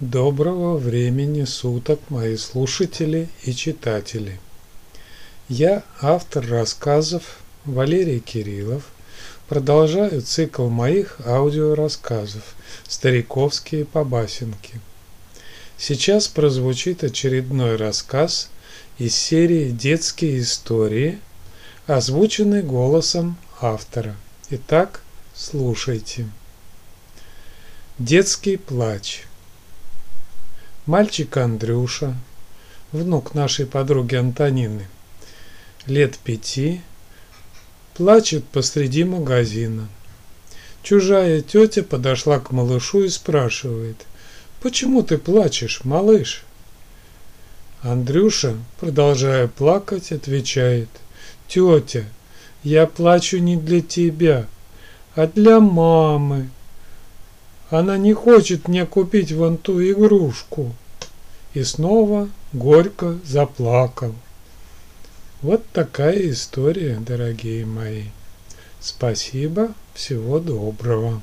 Доброго времени суток, мои слушатели и читатели. Я, автор рассказов Валерий Кириллов, продолжаю цикл моих аудиорассказов «Стариковские побасенки». Сейчас прозвучит очередной рассказ из серии «Детские истории», озвученный голосом автора. Итак, слушайте. Детский плач – Мальчик Андрюша, внук нашей подруги Антонины, лет пяти, плачет посреди магазина. Чужая тетя подошла к малышу и спрашивает, «Почему ты плачешь, малыш?» Андрюша, продолжая плакать, отвечает, «Тетя, я плачу не для тебя, а для мамы. Она не хочет мне купить вон ту игрушку. И снова горько заплакал. Вот такая история, дорогие мои. Спасибо, всего доброго.